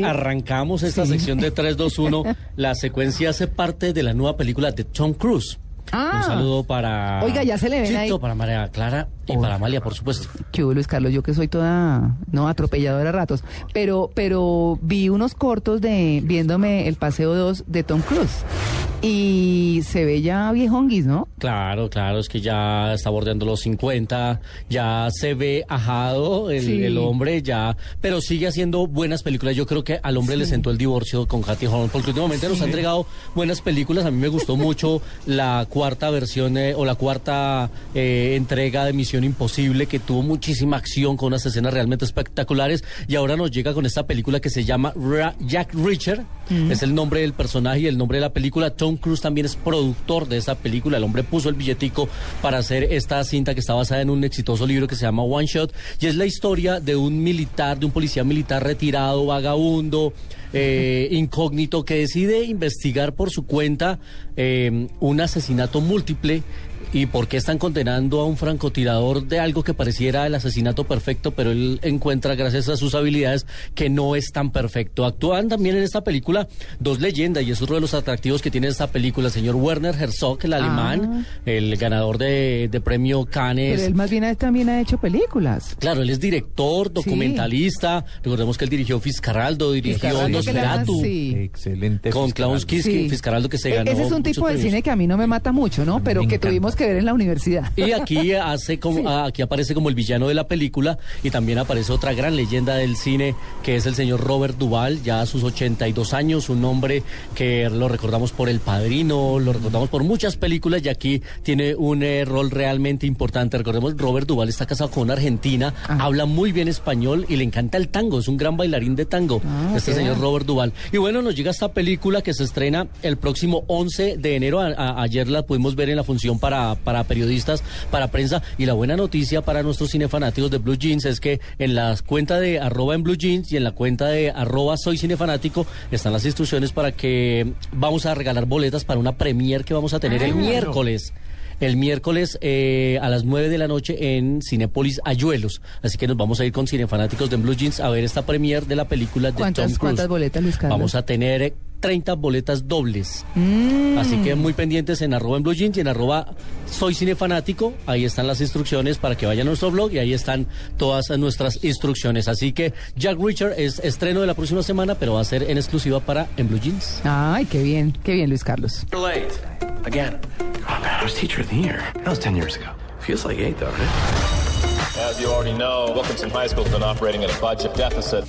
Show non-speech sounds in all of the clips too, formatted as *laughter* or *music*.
Arrancamos esta sección de 3, 2, 1. La secuencia hace parte de la nueva película de Tom Cruise. Ah. Un saludo para. Oiga, ya se le ven Chito, ahí. para María Clara y Oh. para Amalia, por supuesto. ¿Qué Luis Carlos? Yo que soy toda, no, atropelladora a ratos. Pero, pero vi unos cortos de, viéndome el Paseo 2 de Tom Cruise. Y se ve ya viejonguis, ¿no? Claro, claro, es que ya está bordeando los 50, ya se ve ajado el, Sí. el hombre, ya, pero sigue haciendo buenas películas. Yo creo que al hombre le sentó el divorcio con Katy Holmes, porque últimamente nos ha entregado buenas películas. A mí me gustó mucho la cuarta versión eh, o la cuarta eh, entrega de Misión Imposible, que tuvo muchísima acción con unas escenas realmente espectaculares. Y ahora nos llega con esta película que se llama Ra- Jack Es el nombre del personaje y el nombre de la película. Tom Cruise también es productor de esta película. El hombre puso el billetico para hacer esta cinta que está basada en un exitoso libro que se llama One Shot. Y es la historia de un militar, de un policía militar retirado, vagabundo, eh, incógnito, que decide investigar por su cuenta eh, un asesinato múltiple. ¿Y por qué están condenando a un francotirador de algo que pareciera el asesinato perfecto, pero él encuentra, gracias a sus habilidades, que no es tan perfecto? Actúan también en esta película dos leyendas, y es uno de los atractivos que tiene esta película. El señor Werner Herzog, el alemán, el ganador de, de premio Cannes. Pero él más bien también ha hecho películas. Claro, él es director, documentalista. Recordemos que él dirigió Fiscaraldo, dirigió Nosferatu. sí. Excelente. Con Fiscaraldo. Klaus Kinski, Sí. Fiscaraldo que se E- ganó. Ese es un muchos tipo de cine que a mí no me mata mucho, ¿no? Pero me que encanta. tuvimos que ver en la universidad. Y aquí *laughs* hace como aquí aparece como el villano de la película y también aparece otra gran leyenda del cine que es el señor Robert Duvall, ya a sus 82 años, un hombre que lo recordamos por El Padrino, lo recordamos por muchas películas y aquí tiene un eh, rol realmente importante. Recordemos Robert Duvall está casado con una argentina, habla muy bien español y le encanta el tango, es un gran bailarín de tango. Ah, este señor Robert Duvall. Y bueno, nos llega esta película que se estrena el próximo 11 de enero. A- a- ayer la pudimos ver en la función para, para periodistas, para prensa. Y la buena noticia para nuestros cinefanáticos de Blue Jeans es que en la cuenta de arroba en Blue Jeans y en la cuenta de arroba soy cinefanático están las instrucciones para que vamos a regalar boletas para una premier que vamos a tener el miércoles. El miércoles eh, a las 9 de la noche en Cinépolis Ayuelos. Así que nos vamos a ir con cinefanáticos de Blue Jeans a ver esta premier de la película de Tom ¿Cuántas, Cruise. cuántas boletas, Luis Carlos? Vamos a tener 30 boletas dobles. Mm. Así que muy pendientes en arroba en Blue Jeans y en arroba soy cinefanático. Ahí están las instrucciones para que vayan a nuestro blog y ahí están todas nuestras instrucciones. Así que Jack Reacher es estreno de la próxima semana, pero va a ser en exclusiva para en Blue Jeans. Ay, qué bien, qué bien, Luis Carlos. You're late. Again. Oh man, I was teacher of the year. That was 10 years ago. Feels like eight though, right? As you already know, Wilkinson High School has been operating at a budget deficit.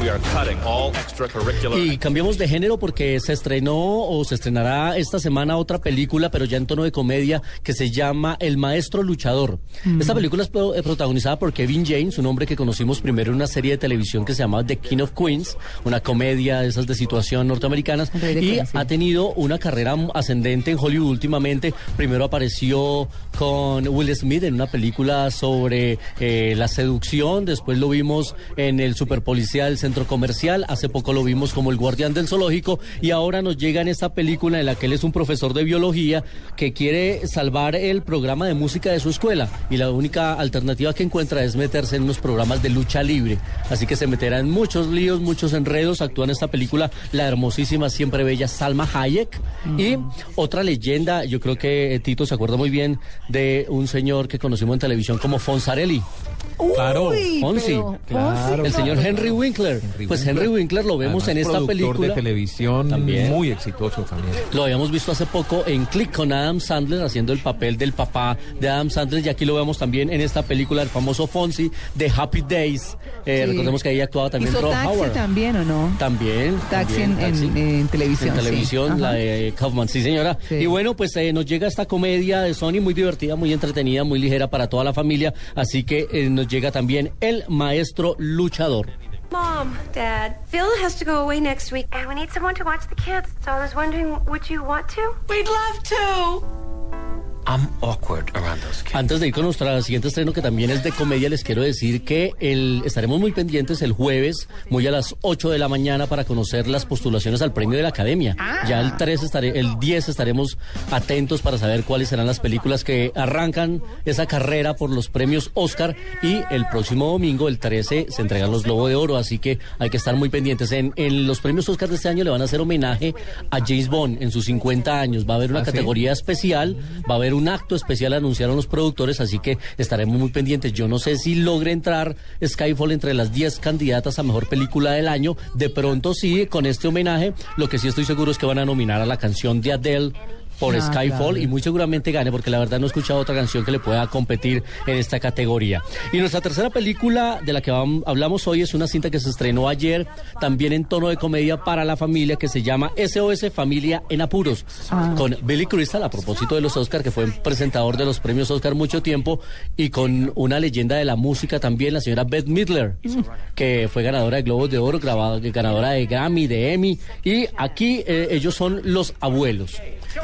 We are cutting all extracurricular. Y cambiemos de género porque se estrenó o se estrenará esta semana otra película, pero ya en tono de comedia, que se llama El Maestro Luchador. Esta película es pro- eh, protagonizada por Kevin James, un hombre que conocimos primero en una serie de televisión que se llama The King of Queens, una comedia de esas de situación norteamericanas, y ha tenido una carrera ascendente en Hollywood últimamente. Primero apareció con Will Smith en una película sobre eh, la seducción, después lo vimos en el Superpolicía del Centro Comercial, hace poco lo vimos como el guardián del zoológico y ahora nos llega en esta película en la que él es un profesor de biología que quiere salvar el programa de música de su escuela y la única alternativa que encuentra es meterse en unos programas de lucha libre. Así que se meterá en muchos líos, muchos enredos, actúa en esta película la hermosísima, siempre bella Salma Hayek y otra leyenda, yo creo que eh, Tito se acuerda muy bien de un señor que conocimos en televisión como Fonsarelli. Claro, Uy, Fonsi, pero claro. Fonsi, El señor Henry Winkler. Henry pues Winkler. Henry Winkler lo vemos Además, en esta productor película. de televisión También. muy exitoso también. Lo habíamos visto hace poco en Click con Adam Sandler haciendo el papel del papá de Adam Sandler y aquí lo vemos también en esta película el famoso Fonsi de Happy Days. Eh, Sí. Recordemos que ahí actuaba también ¿Hizo Ron taxi Howard. también o no? También. Taxi también, en- en- en televisión, En sí. televisión, la de Kaufman, sí señora. Sí. Y bueno, pues eh, nos llega esta comedia de Sony muy divertida, muy entretenida, muy ligera para toda la familia. Así que eh, nos llega también El Maestro Luchador. Mom, Dad, Phil has to go away next week, and we need someone to watch the kids. So I was wondering, would you want to? We'd love to. I'm awkward around those kids. Antes de ir con nuestro siguiente estreno, que también es de comedia, les quiero decir que el, estaremos muy pendientes el jueves, muy a las 8 de la mañana, para conocer las postulaciones al premio de la Academia. Ya el 3 estaré, el 10 estaremos atentos para saber cuáles serán las películas que arrancan esa carrera por los premios Oscar. Y el próximo domingo, el 13, se entregan los Globo de Oro, así que hay que estar muy pendientes. En, en los premios Oscar de este año le van a hacer homenaje a James Bond en sus 50 años. Va a haber una ¿Ah, sí? categoría especial, va a haber un acto especial, anunciaron los productores, así que estaremos muy pendientes. Yo no sé si logre entrar Skyfall entre las 10 candidatas a mejor película del año. De pronto sí, con este homenaje, lo que sí estoy seguro es que van a nominar a la canción de Adele por Ah, Skyfall claro. y muy seguramente gane porque la verdad no he escuchado otra canción que le pueda competir en esta categoría. Y nuestra tercera película de la que hablamos hoy es una cinta que se estrenó ayer, también en tono de comedia para la familia que se llama SOS Familia en Apuros, Ah. con Billy Crystal a propósito de los Oscar, que fue presentador de los premios Oscar mucho tiempo, y con una leyenda de la música también, la señora Beth Midler, que fue ganadora de Globos de Oro, grabada- ganadora de Grammy, de Emmy, y aquí eh, ellos son los abuelos.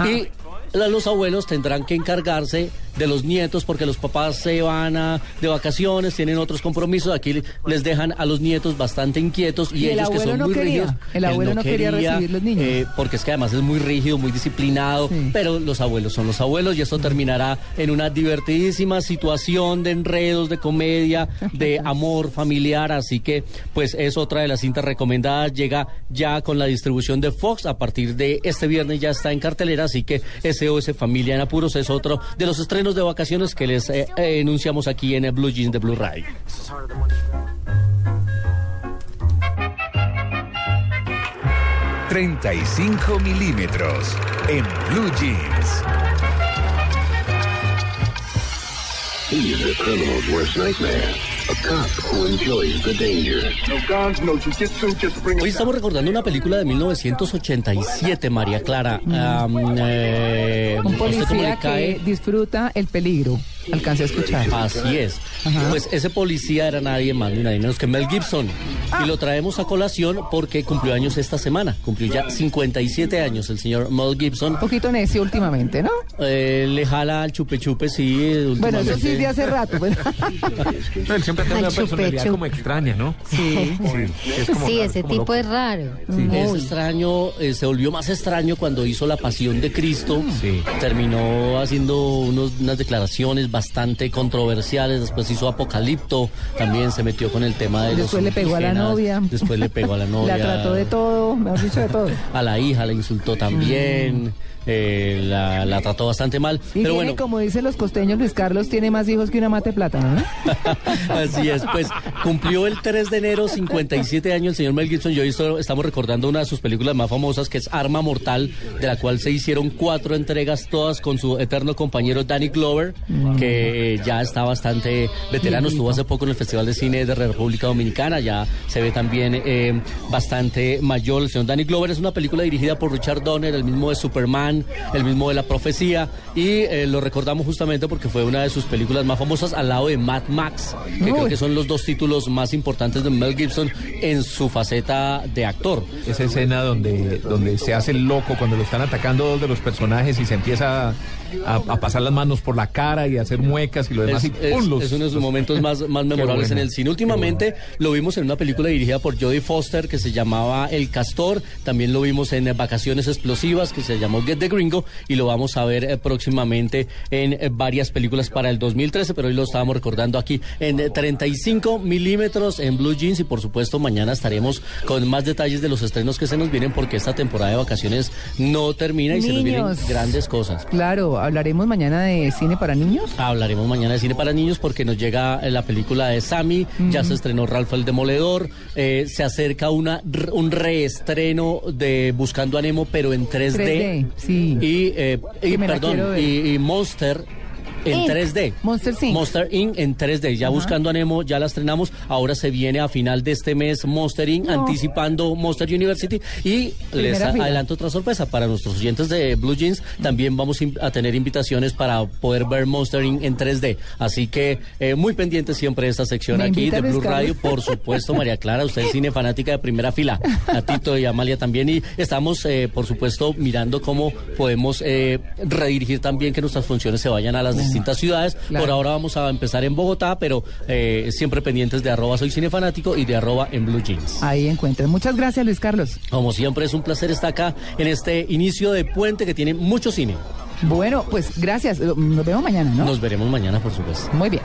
Y la- los abuelos tendrán que encargarse de los nietos porque los papás se van a- de vacaciones, tienen otros compromisos, aquí les dejan a los nietos bastante inquietos y, Y el ellos que son no muy quería, rígidos. el abuelo no quería recibir los niños. eh, porque es que además es muy rígido, muy disciplinado, Sí. pero los abuelos son los abuelos y esto terminará en una divertidísima situación de enredos, de comedia, de *laughs* amor familiar, así que pues es otra de las cintas recomendadas, llega ya con la distribución de Fox, a partir de este viernes ya está en cartelera, así que SOS Familia en Apuros es otro de los estrenos de vacaciones que les eh, eh, enunciamos aquí en el Blue Jeans de Blue Radio. 35 milímetros en Blue Jeans. He's a criminal's worst nightmare. A cop who enjoys the danger. Hoy estamos recordando una película de 1987, María Clara. Am, eh, policía que disfruta el peligro. Alcancé a escuchar. Así es. Pues ese policía era nadie más ni nadie menos que Mel Gibson. Y lo traemos a colación porque cumplió años esta semana. Cumplió ya 57 años el señor Mel Gibson. Un poquito necio últimamente, ¿no? Eh, le jala al chupe chupe, sí. Bueno, eso sí de hace rato. pues. *laughs* No, él siempre tiene una chupe, personalidad chupe. como extraña, ¿no? Sí. es como Sí, raro, ese como tipo loco. es raro. Es Muy. extraño, eh, se volvió más extraño cuando hizo La Pasión de Cristo. Sí. Terminó haciendo unos- unas declaraciones bastante controversiales. Después hizo Apocalipto. También se metió con el tema de Después los le pegó a la novia. Después le pegó a la *laughs* novia. La trató de todo, me has dicho de todo. *laughs* A la hija la insultó también. Eh, la, la trató bastante mal. Y Pero tiene, bueno. como dicen los costeños, Luis Carlos tiene más hijos que una mate plátano, ¿no? *laughs* Así es, pues cumplió el 3 de enero 57 años el señor Mel Gibson. Yo esto- estamos recordando una de sus películas más famosas que es Arma Mortal, de la cual se hicieron cuatro entregas, todas con su eterno compañero Danny Glover, que eh, ya está bastante veterano. Estuvo hace poco en el Festival de Cine de República Dominicana, ya se ve también eh, bastante mayor. El señor Danny Glover es una película dirigida por Richard Donner, el mismo de Superman, el mismo de La Profecía, y eh, lo recordamos justamente porque fue una de sus películas más famosas al lado de Mad Max, que creo que son los dos títulos más importantes de Mel Gibson en su faceta de actor. Esa escena donde, donde se hace el loco cuando lo están atacando dos de los personajes y se empieza a, a pasar las manos por la cara y a hacer muecas y lo demás. Es, y es- ¡pum! los- es uno de sus los- momentos más, *laughs* más memorables bueno, en el cine. Últimamente lo vimos en una película dirigida por Jodie Foster que se llamaba El Castor. También lo vimos en eh, Vacaciones Explosivas que se llamó Get the Gringo. Y lo vamos a ver eh, próximamente en eh, varias películas para el 2013. Pero hoy lo estábamos recordando aquí en eh, 35 milímetros en Blue Jeans. Y por supuesto, mañana estaremos con más detalles de los estrenos que se nos vienen porque esta temporada de vacaciones no termina y se nos vienen grandes cosas. Claro, hablaremos mañana de cine para niños. Hablaremos mañana de cine para niños porque nos llega eh, la película de Sammy, ya se estrenó Ralph el Demoledor, eh, se acerca una, un reestreno de Buscando a Nemo pero en 3D. 3D, sí. Y, eh, y, perdón, y, y Monster en Inc. 3D. Monster Inc. Monster Inc. en 3D. Ya buscando a Nemo, ya la estrenamos. Ahora se viene a final de este mes Monster Inc. No. anticipando Monster University. Y les fila. adelanto otra sorpresa. Para nuestros oyentes de Blue Jeans, también vamos a tener invitaciones para poder ver Monster Inc. en 3D. Así que eh, muy pendiente siempre de esta sección ¿Me aquí de Blue? Radio. Por supuesto, María Clara, usted es cine fanática de primera fila. A Tito y Amalia también. Y estamos, eh, por supuesto, mirando cómo podemos eh, redirigir también que nuestras funciones se vayan a las distintas ciudades. Claro. Por ahora vamos a empezar en Bogotá, pero eh, siempre pendientes de arroba soy cinefanático y de arroba en Blue Jeans. Ahí encuentran. Muchas gracias, Luis Carlos. Como siempre, es un placer estar acá en este inicio de puente que tiene mucho cine. Bueno, pues gracias. Nos vemos mañana, ¿no? Nos veremos mañana, por supuesto. Muy bien.